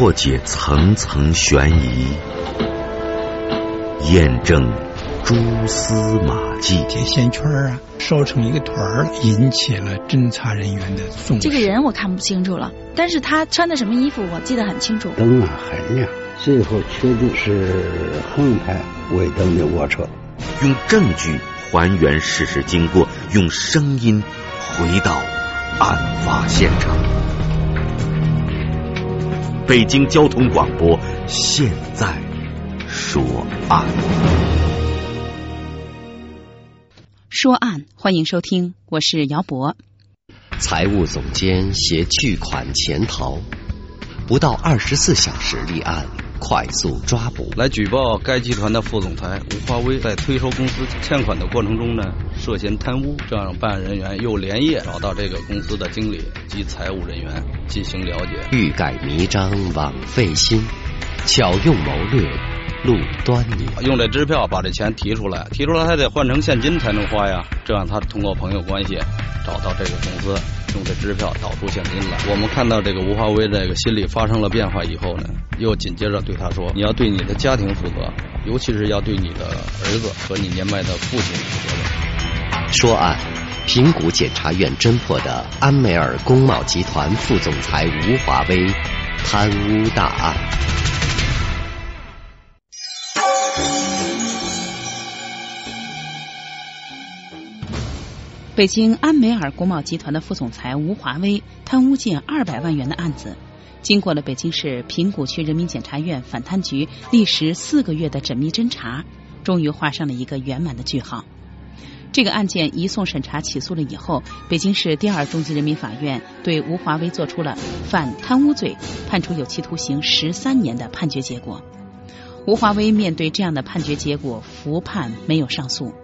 破解层层悬疑，验证蛛丝马迹。这线圈啊，烧成一个团儿，引起了侦查人员的重视。这个人我看不清楚了，但是他穿的什么衣服我记得很清楚。灯啊很亮，最后确定是横排尾灯的卧车。用证据还原事实经过，用声音回到案发现场。北京交通广播现在说案。说案，欢迎收听，我是姚博。财务总监携巨款潜逃，不到二十四小时立案，快速抓捕。来举报该集团的副总裁吴华威在催收公司欠款的过程中呢，涉嫌贪污。这让，办案人员又连夜找到这个公司的经理及财务人员进行了解。欲盖弥彰，枉费心，巧用谋略，露端倪。用这支票把这钱提出来，提出来还得换成现金才能花呀。这样，他通过朋友关系找到这个公司，用这支票导出现金来。我们看到这个吴华威这个心理发生了变化以后呢，又紧接着对他说：“你要对你的家庭负责，尤其是要对你的儿子和你年迈的父亲负责任。”说案，平谷检察院侦破的安美尔工贸集团副总裁吴华威贪污大案。北京安美尔国贸集团的副总裁吴华威贪污近二百万元的案子，经过了北京市平谷区人民检察院反贪局历时四个月的缜密侦查，终于画上了一个圆满的句号。这个案件移送审查起诉了以后，北京市第二中级人民法院对吴华威作出了犯贪污罪，判处有期徒刑十三年的判决结果。吴华威面对这样的判决结果，服判没有上诉。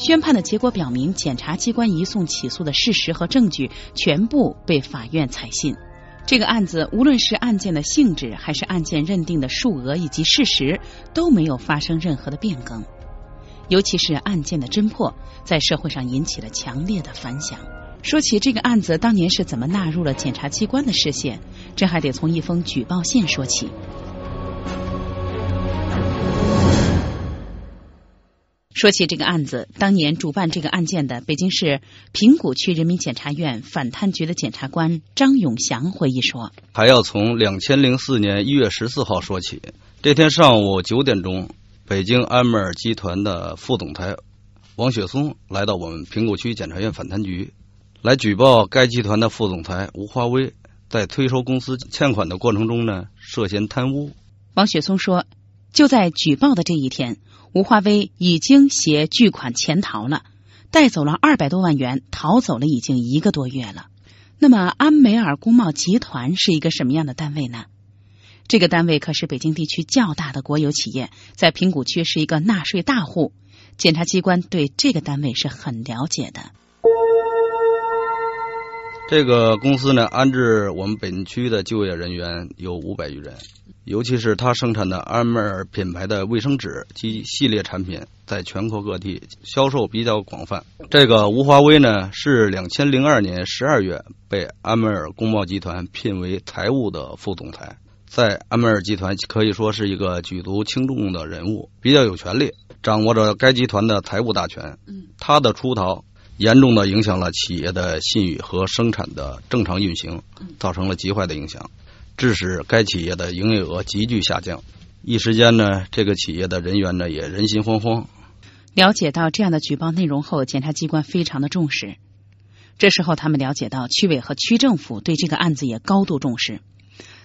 宣判的结果表明，检察机关移送起诉的事实和证据全部被法院采信。这个案子无论是案件的性质，还是案件认定的数额以及事实，都没有发生任何的变更。尤其是案件的侦破，在社会上引起了强烈的反响。说起这个案子当年是怎么纳入了检察机关的视线，这还得从一封举报信说起。说起这个案子，当年主办这个案件的北京市平谷区人民检察院反贪局的检察官张永祥回忆说：“还要从两千零四年一月十四号说起。这天上午九点钟，北京安美尔集团的副总裁王雪松来到我们平谷区检察院反贪局，来举报该集团的副总裁吴华威在催收公司欠款的过程中呢，涉嫌贪污。”王雪松说：“就在举报的这一天。”吴华威已经携巨款潜逃了，带走了二百多万元，逃走了已经一个多月了。那么，安美尔工贸集团是一个什么样的单位呢？这个单位可是北京地区较大的国有企业，在平谷区是一个纳税大户。检察机关对这个单位是很了解的。这个公司呢，安置我们本区的就业人员有五百余人，尤其是它生产的安美尔品牌的卫生纸及系列产品，在全国各地销售比较广泛。这个吴华威呢，是两千零二年十二月被安美尔工贸集团聘为财务的副总裁，在安美尔集团可以说是一个举足轻重的人物，比较有权利，掌握着该集团的财务大权。嗯，他的出逃。严重的影响了企业的信誉和生产的正常运行，造成了极坏的影响，致使该企业的营业额急剧下降。一时间呢，这个企业的人员呢也人心惶惶。了解到这样的举报内容后，检察机关非常的重视。这时候，他们了解到区委和区政府对这个案子也高度重视，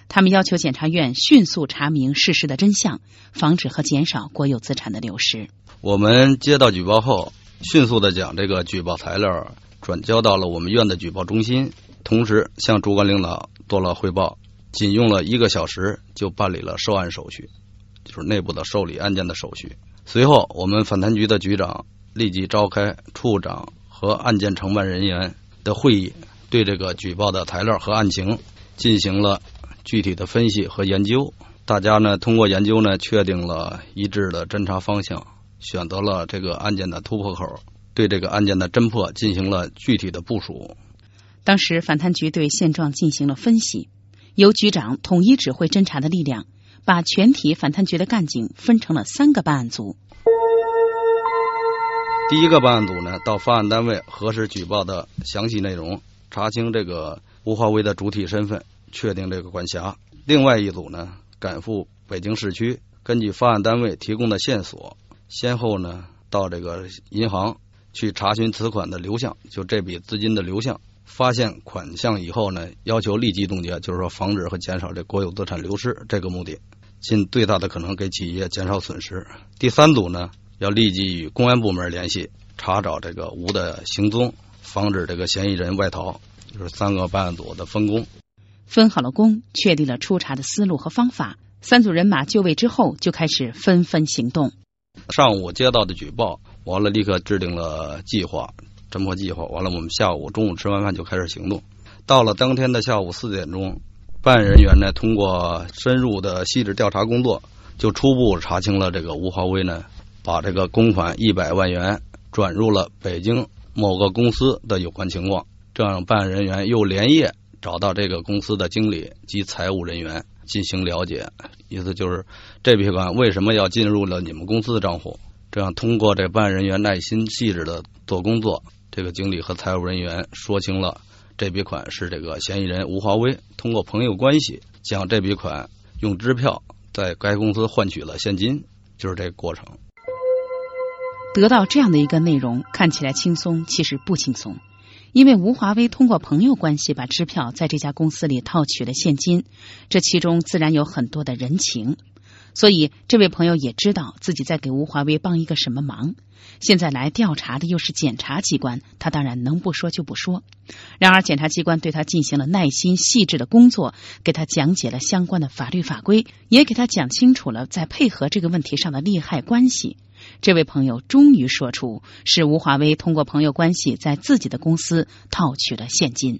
他们要求检察院迅速查明事实的真相，防止和减少国有资产的流失。我们接到举报后。迅速的将这个举报材料转交到了我们院的举报中心，同时向主管领导做了汇报。仅用了一个小时就办理了受案手续，就是内部的受理案件的手续。随后，我们反贪局的局长立即召开处长和案件承办人员的会议，对这个举报的材料和案情进行了具体的分析和研究。大家呢，通过研究呢，确定了一致的侦查方向。选择了这个案件的突破口，对这个案件的侦破进行了具体的部署。当时反贪局对现状进行了分析，由局长统一指挥侦查的力量，把全体反贪局的干警分成了三个办案组。第一个办案组呢，到发案单位核实举报的详细内容，查清这个吴华威的主体身份，确定这个管辖。另外一组呢，赶赴北京市区，根据发案单位提供的线索，先后呢到这个银行去查询此款的流向，就这笔资金的流向。发现款项以后呢，要求立即冻结，就是说防止和减少这国有资产流失这个目的，尽最大的可能给企业减少损失。第三组呢。要立即与公安部门联系，查找这个吴的行踪，防止这个嫌疑人外逃。就是三个办案组的分工，分好了工，确立了出查的思路和方法。三组人马就位之后，就开始纷纷行动。上午接到的举报，完了立刻制定了计划，侦破计划。完了，我们下午、中午吃完饭就开始行动。到了当天的下午四点钟，办案人员呢，通过深入的细致调查工作，就初步查清了这个吴华威呢。把这个公款一百万元转入了北京某个公司的有关情况，这样办案人员又连夜找到这个公司的经理及财务人员进行了解，意思就是这笔款为什么要进入了你们公司的账户？这样通过这办案人员耐心细致的做工作，这个经理和财务人员说清了这笔款是这个嫌疑人吴华威通过朋友关系将这笔款用支票在该公司换取了现金，就是这个过程。得到这样的一个内容，看起来轻松，其实不轻松。因为吴华威通过朋友关系把支票在这家公司里套取了现金，这其中自然有很多的人情。所以，这位朋友也知道自己在给吴华威帮一个什么忙。现在来调查的又是检察机关，他当然能不说就不说。然而，检察机关对他进行了耐心细致的工作，给他讲解了相关的法律法规，也给他讲清楚了在配合这个问题上的利害关系。这位朋友终于说出，是吴华威通过朋友关系在自己的公司套取了现金。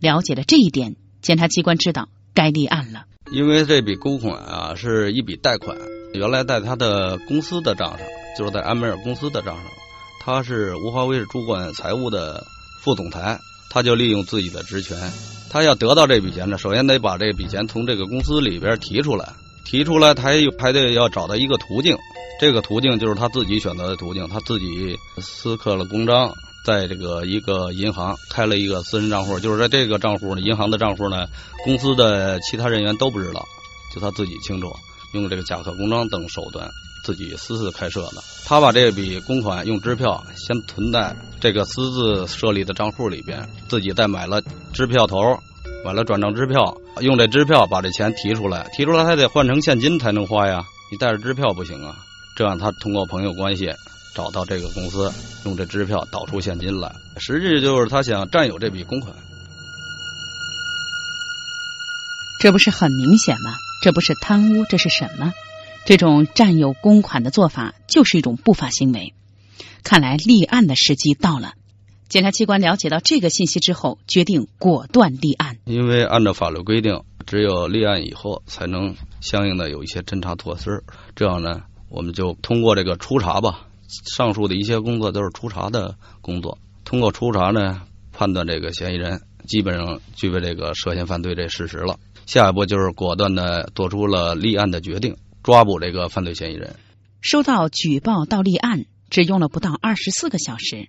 了解了这一点，检察机关知道该立案了。因为这笔公款啊是一笔贷款，原来在他的公司的账上，就是在安美尔公司的账上。他是吴华威是主管财务的副总裁，他就利用自己的职权，他要得到这笔钱呢，首先得把这笔钱从这个公司里边提出来，提出来他还得要找到一个途径。这个途径就是他自己选择的途径，他自己私刻了公章，在这个一个银行开了一个私人账户，就是在这个账户呢，银行的账户呢，公司的其他人员都不知道，就他自己清楚，用这个假刻公章等手段自己私自开设的。他把这笔公款用支票先存在这个私自设立的账户里边，自己再买了支票头，买了转账支票，用这支票把这钱提出来，提出来还得换成现金才能花呀，你带着支票不行啊。这样，他通过朋友关系找到这个公司，用这支票导出现金来，实际就是他想占有这笔公款。这不是很明显吗？这不是贪污，这是什么？这种占有公款的做法就是一种不法行为。看来立案的时机到了。检察机关了解到这个信息之后，决定果断立案。因为按照法律规定，只有立案以后，才能相应的有一些侦查措施。这样呢？我们就通过这个初查吧，上述的一些工作都是初查的工作。通过初查呢，判断这个嫌疑人基本上具备这个涉嫌犯罪这事实了。下一步就是果断的做出了立案的决定，抓捕这个犯罪嫌疑人。收到举报到立案只用了不到二十四个小时，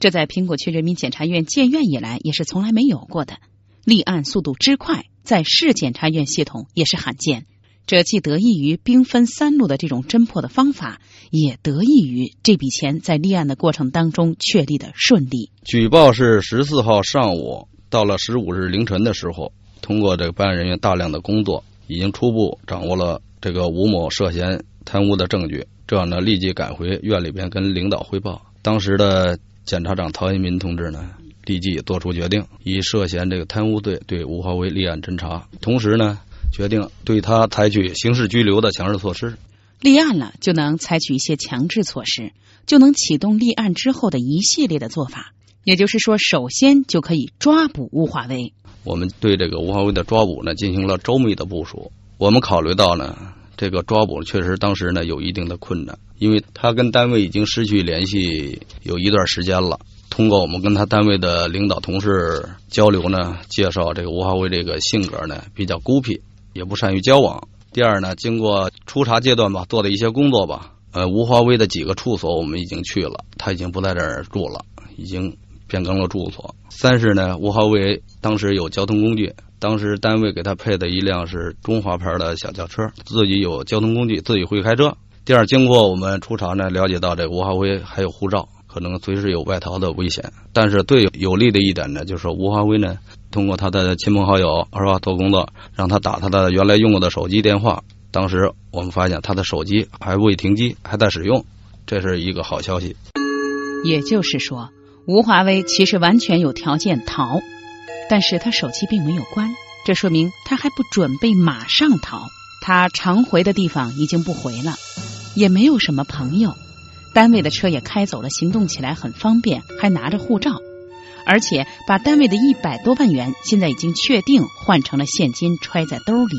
这在苹果区人民检察院建院以来也是从来没有过的。立案速度之快，在市检察院系统也是罕见。这既得益于兵分三路的这种侦破的方法，也得益于这笔钱在立案的过程当中确立的顺利。举报是十四号上午，到了十五日凌晨的时候，通过这个办案人员大量的工作，已经初步掌握了这个吴某涉嫌贪污的证据。这样呢，立即赶回院里边跟领导汇报。当时的检察长陶一民同志呢，立即做出决定，以涉嫌这个贪污罪对吴华威立案侦查，同时呢。决定对他采取刑事拘留的强制措施。立案了，就能采取一些强制措施，就能启动立案之后的一系列的做法。也就是说，首先就可以抓捕吴华威。我们对这个吴华威的抓捕呢，进行了周密的部署。我们考虑到呢，这个抓捕确实当时呢有一定的困难，因为他跟单位已经失去联系有一段时间了。通过我们跟他单位的领导同事交流呢，介绍这个吴华威这个性格呢比较孤僻，也不善于交往。第二呢，经过初查阶段吧，做的一些工作吧，呃，吴华威的几个处所我们已经去了，他已经不在这儿住了，已经变更了住所。三是呢，吴华威当时有交通工具，当时单位给他配的一辆是中华牌的小轿车，自己有交通工具，自己会开车。第二，经过我们初查呢，了解到这吴华威还有护照，可能随时有外逃的危险。但是最有利的一点呢，就是吴华威呢，通过他的亲朋好友是吧做工作，让他打他的原来用过的手机电话。当时我们发现他的手机还未停机，还在使用，这是一个好消息。也就是说，吴华威其实完全有条件逃，但是他手机并没有关，这说明他还不准备马上逃。他常回的地方已经不回了。也没有什么朋友，单位的车也开走了，行动起来很方便，还拿着护照，而且把单位的一百多万元现在已经确定换成了现金揣在兜里，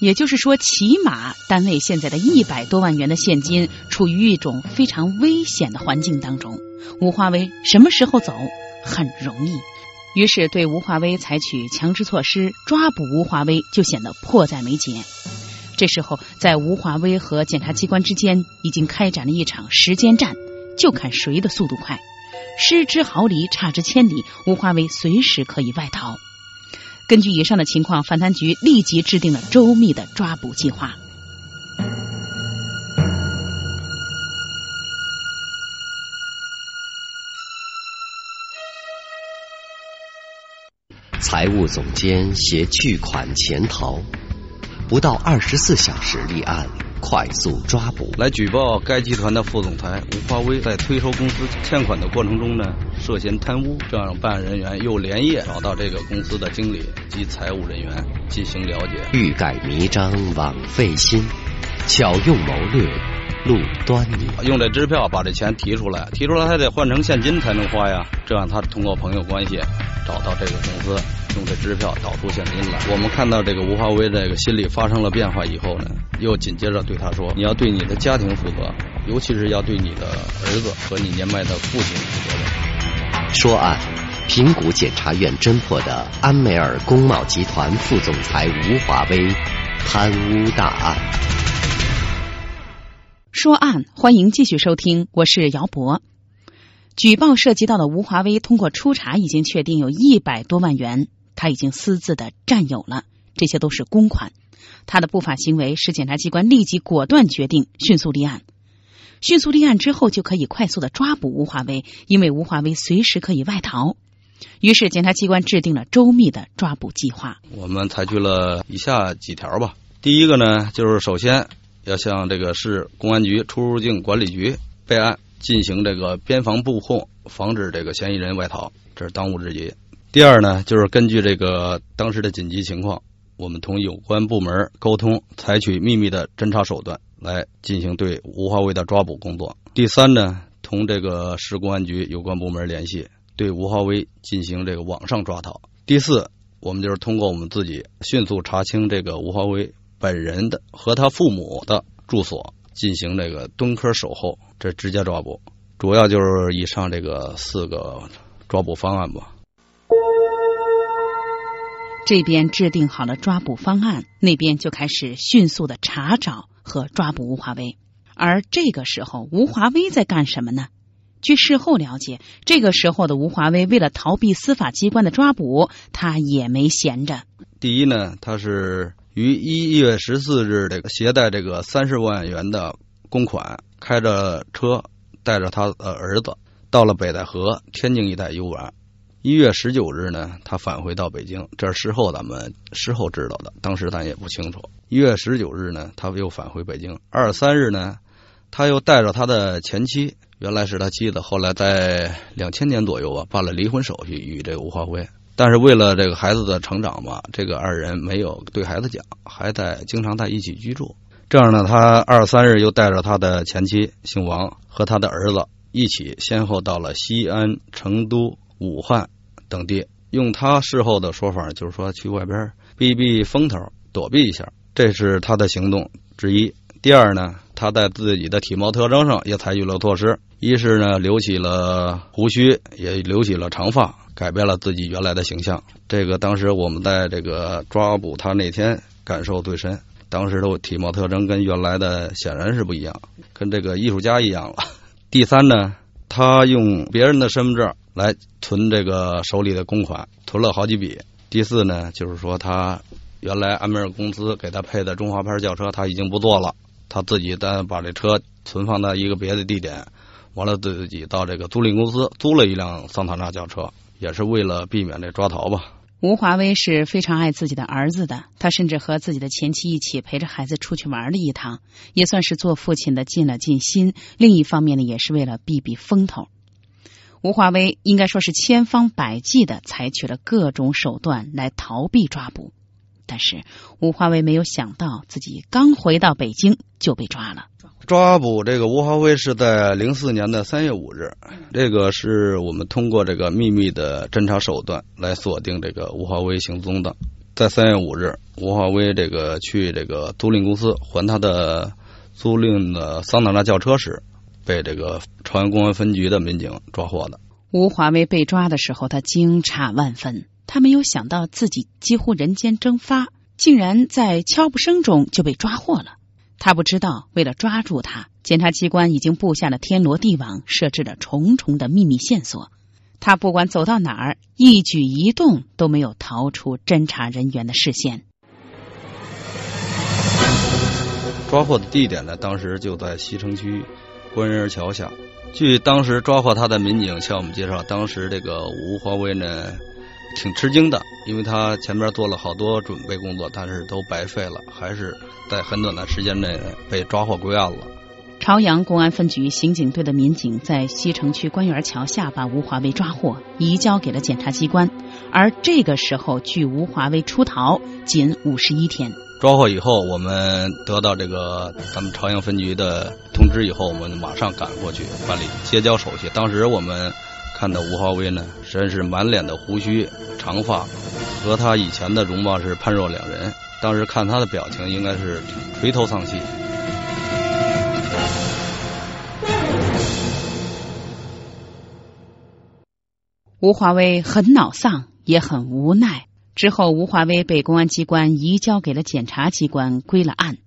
也就是说，起码单位现在的一百多万元的现金处于一种非常危险的环境当中。吴华威什么时候走很容易，于是对吴华威采取强制措施，抓捕吴华威就显得迫在眉睫。这时候，在吴华威和检察机关之间已经开展了一场时间战，就看谁的速度快。失之毫厘，差之千里，吴华威随时可以外逃。根据以上的情况，反贪局立即制定了周密的抓捕计划。财务总监携巨款潜逃。不到二十四小时立案，快速抓捕。来举报该集团的副总裁吴华威在催收公司欠款的过程中呢，涉嫌贪污。这样，办案人员又连夜找到这个公司的经理及财务人员进行了解。欲盖弥彰，枉费心，巧用谋略，路端倪。用这支票把这钱提出来，提出来还得换成现金才能花呀。这样，他通过朋友关系找到这个公司。用这支票导出现金来，我们看到这个吴华威这个心理发生了变化以后呢，又紧接着对他说：“你要对你的家庭负责，尤其是要对你的儿子和你年迈的父亲负责任。”说案，平谷检察院侦破的安美尔工贸集团副总裁吴华威贪污大案。说案，欢迎继续收听，我是姚博。举报涉及到的吴华威，通过初查已经确定有一百多万元。他已经私自的占有了，这些都是公款。他的不法行为使检察机关立即果断决定迅速立案。迅速立案之后，就可以快速的抓捕吴华威，因为吴华威随时可以外逃。于是，检察机关制定了周密的抓捕计划。我们采取了以下几条吧。第一个呢，就是首先要向这个市公安局出入境管理局备案，进行这个边防布控，防止这个嫌疑人外逃，这是当务之急。第二呢，就是根据这个当时的紧急情况，我们同有关部门沟通，采取秘密的侦查手段来进行对吴华威的抓捕工作。第三呢，同这个市公安局有关部门联系，对吴华威进行这个网上抓逃。第四，我们就是通过我们自己迅速查清这个吴华威本人的和他父母的住所，进行这个蹲坑守候，这直接抓捕。主要就是以上这个四个抓捕方案吧。这边制定好了抓捕方案，那边就开始迅速的查找和抓捕吴华威。而这个时候，吴华威在干什么呢？据事后了解，这个时候的吴华威为了逃避司法机关的抓捕，他也没闲着。第一呢，他是于一月十四日这个携带这个三十万元的公款，开着车带着他的儿子到了北戴河、天津一带游玩。一月十九日呢，他返回到北京，这是事后咱们事后知道的，当时咱也不清楚。一月十九日呢，他又返回北京。二十三日呢，他又带着他的前妻，原来是他妻子，后来在两千年左右吧，办了离婚手续与这个吴华辉。但是为了这个孩子的成长嘛，这个二人没有对孩子讲，还在经常在一起居住。这样呢，他二十三日又带着他的前妻姓王和他的儿子一起，先后到了西安、成都。武汉等地，用他事后的说法，就是说去外边避避风头，躲避一下，这是他的行动之一。第二呢，他。在自己的体貌特征上也采取了措施，一是呢留起了胡须，也留起了长发，改变了自己原来的形象。这个当时我们在这个抓捕他那天感受最深，当时的体貌特征跟原来的显然是不一样，跟这个艺术家一样了。第三呢，他用别人的身份证来存这个手里的公款，存了好几笔。第四呢，就是说他。原来安美尔公司给他配的中华牌轿车，他已经不坐了，他自己单把这车存放在一个别的地点，完了自己到这个租赁公司租了一辆桑塔纳轿车，也是为了避免这抓逃吧。吴华威是非常爱自己的儿子的，他甚至和自己的前妻一起陪着孩子出去玩了一趟，也算是做父亲的尽了尽心。另一方面呢，也是为了避避风头。吴华威应该说是千方百计的采取了各种手段来逃避抓捕。但是吴华威没有想到，自己刚回到北京就被抓了。抓捕这个吴华威是在零四年的三月五日，这个是我们通过这个秘密的侦查手段来锁定这个吴华威行踪的。在三月五日，吴华威这个去这个租赁公司还他的租赁的桑塔纳轿车时，被这个朝阳公安分局的民警抓获的。吴华威被抓的时候，他惊诧万分。他没有想到自己几乎人间蒸发，竟然在悄不声中就被抓获了。他不知道，为了抓住他，检察机关已经布下了天罗地网，设置了重重的秘密线索。他不管走到哪儿，一举一动都没有逃出侦查人员的视线。抓获的地点呢？当时就在西城区官人桥下。据当时抓获他的民警向我们介绍，当时这个吴华威呢。挺吃惊的，因为他前面做了好多准备工作，但是都白费了，还是在很短的时间内被抓获归案了。朝阳公安分局刑警队的民警在西城区官园桥下把吴华威抓获，移交给了检察机关。而这个时候，距吴华威出逃仅五十一天。抓获以后，我们得到这个咱们朝阳分局的通知以后，我们马上赶过去办理接交手续。当时我们。看到吴华威呢，真是满脸的胡须、长发，和他以前的容貌是判若两人。当时看他的表情，应该是垂头丧气。吴华威很恼丧，也很无奈。之后，吴华威被公安机关移交给了检察机关，归了案。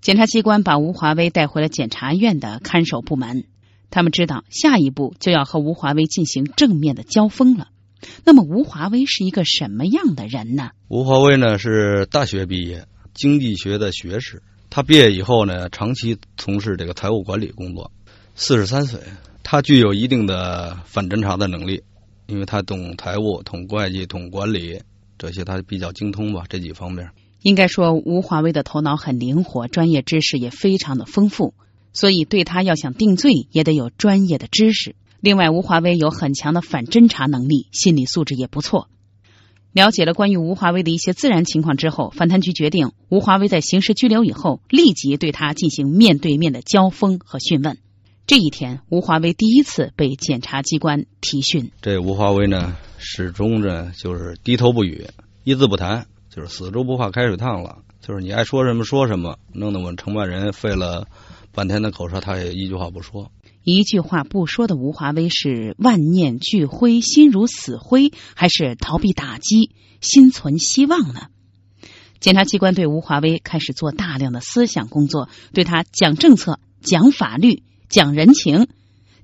检察机关把吴华威带回了检察院的看守部门。他们知道下一步就要和吴华威进行正面的交锋了。那么，吴华威是一个什么样的人呢？吴华威呢是大学毕业，经济学的学士。他毕业以后呢，长期从事这个财务管理工作。四十三岁，他具有一定的反侦查的能力，因为他懂财务、懂会计、懂管理这些，他比较精通吧这几方面。应该说，吴华威的头脑很灵活，专业知识也非常的丰富。所以，对他要想定罪，也得有专业的知识。另外，吴华威有很强的反侦查能力，心理素质也不错。了解了关于吴华威的一些自然情况之后，反贪局决定，吴华威在刑事拘留以后，立即对他进行面对面的交锋和讯问。这一天，吴华威第一次被检察机关提讯。这吴华威呢，始终呢就是低头不语，一字不谈，就是死猪不怕开水烫了，就是你爱说什么说什么，弄得我们承办人费了。半天的口舌，他也一句话不说。一句话不说的吴华威是万念俱灰，心如死灰，还是逃避打击，心存希望呢？检察机关对吴华威开始做大量的思想工作，对他讲政策、讲法律、讲人情，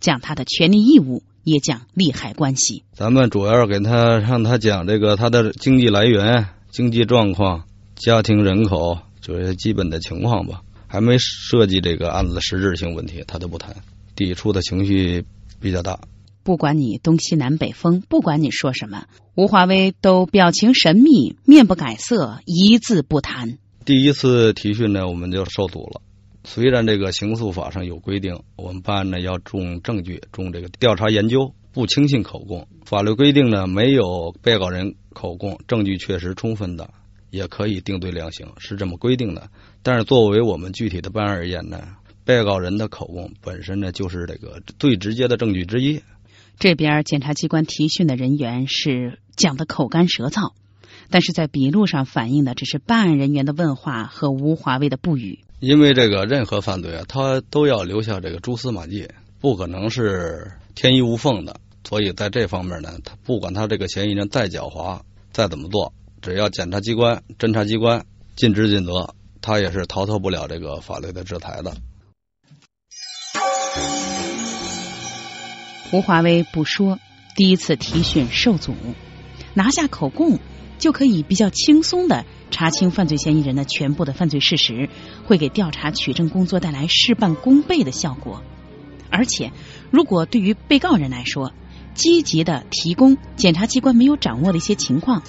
讲他的权利义务，也讲利害关系。咱们主要给他让他讲这个他的经济来源、经济状况、家庭人口，就是基本的情况吧。还没涉及这个案子的实质性问题，他都不谈，抵触的情绪比较大。不管你东西南北风，不管你说什么，吴华威都表情神秘，面不改色，一字不谈。第一次提讯呢，我们就受阻了。虽然这个刑诉法上有规定，我们办案呢要重证据，重这个调查研究，不轻信口供。法律规定呢，没有被告人口供，证据确实充分的。也可以定罪量刑，是这么规定的。但是作为我们具体的办案而言呢，被告人的口供本身呢就是这个最直接的证据之一。这边检察机关提讯的人员是讲的口干舌燥，但是在笔录上反映的只是办案人员的问话和吴华为的不语。因为这个任何犯罪啊，他都要留下这个蛛丝马迹，不可能是天衣无缝的。所以在这方面呢，他不管他这个嫌疑人再狡猾，再怎么做，只要检察机关、侦查机关尽职尽责，他也是逃脱不了这个法律的制裁的。吴华威不说，第一次提讯受阻，拿下口供就可以比较轻松的查清犯罪嫌疑人的全部的犯罪事实，会给调查取证工作带来事半功倍的效果。而且，如果对于被告人来说，积极的提供检察机关没有掌握的一些情况，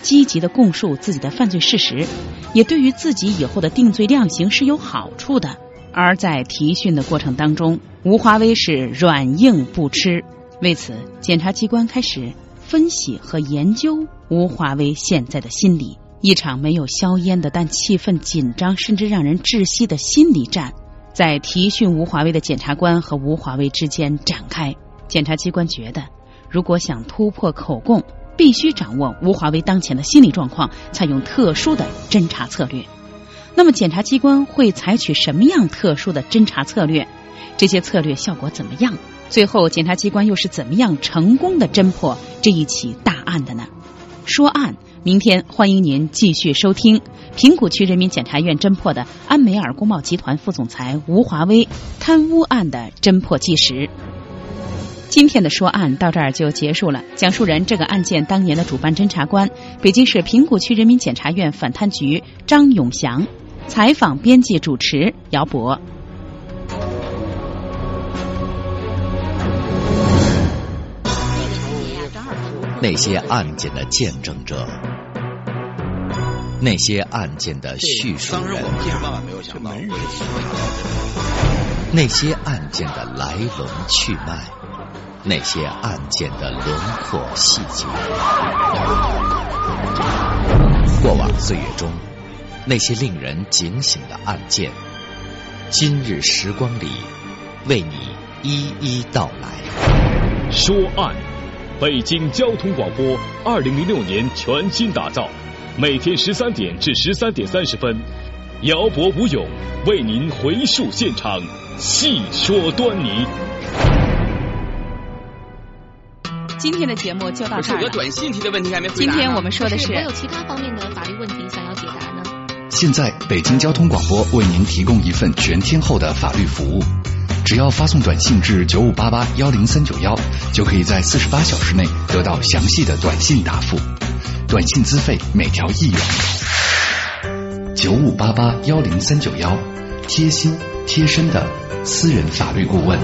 积极的供述自己的犯罪事实，也对于自己以后的定罪量刑是有好处的。而在提讯的过程当中，吴华威是软硬不吃。为此，检察机关开始分析和研究吴华威现在的心理。一场没有硝烟的但气氛紧张甚至让人窒息的心理战，在提讯吴华威的检察官和吴华威之间展开。检察机关觉得，如果想突破口供，必须掌握吴华威当前的心理状况，采用特殊的侦查策略。那么，检察机关会采取什么样特殊的侦查策略？这些策略效果怎么样？最后，检察机关又是怎么样成功的侦破这一起大案的呢？说案，明天欢迎您继续收听平谷区人民检察院侦破的安美尔工贸集团副总裁吴华威贪污案的侦破纪实。今天的说案到这儿就结束了。讲述人：这个案件当年的主办侦查官，北京市平谷区人民检察院反贪局张永祥。采访编辑主持姚博。那些案件的见证者，那些案件的叙述人，那些案件的来龙去脉，那些案件的轮廓细节，过往岁月中。那些令人警醒的案件，今日时光里为你一一道来。说案，北京交通广播，二零零六年全新打造，每天十三点至十三点三十分，姚博吴勇为您回溯现场，细说端倪。今天的节目就到这儿了。有个短信提的问题还没回答。今天我们说的是，还有其他方面的法律问题想要解答呢？现在，北京交通广播为您提供一份全天候的法律服务，只要发送短信至九五八八幺零三九幺，就可以在四十八小时内得到详细的短信答复。短信资费每条一元。九五八八幺零三九幺，贴心贴身的私人法律顾问。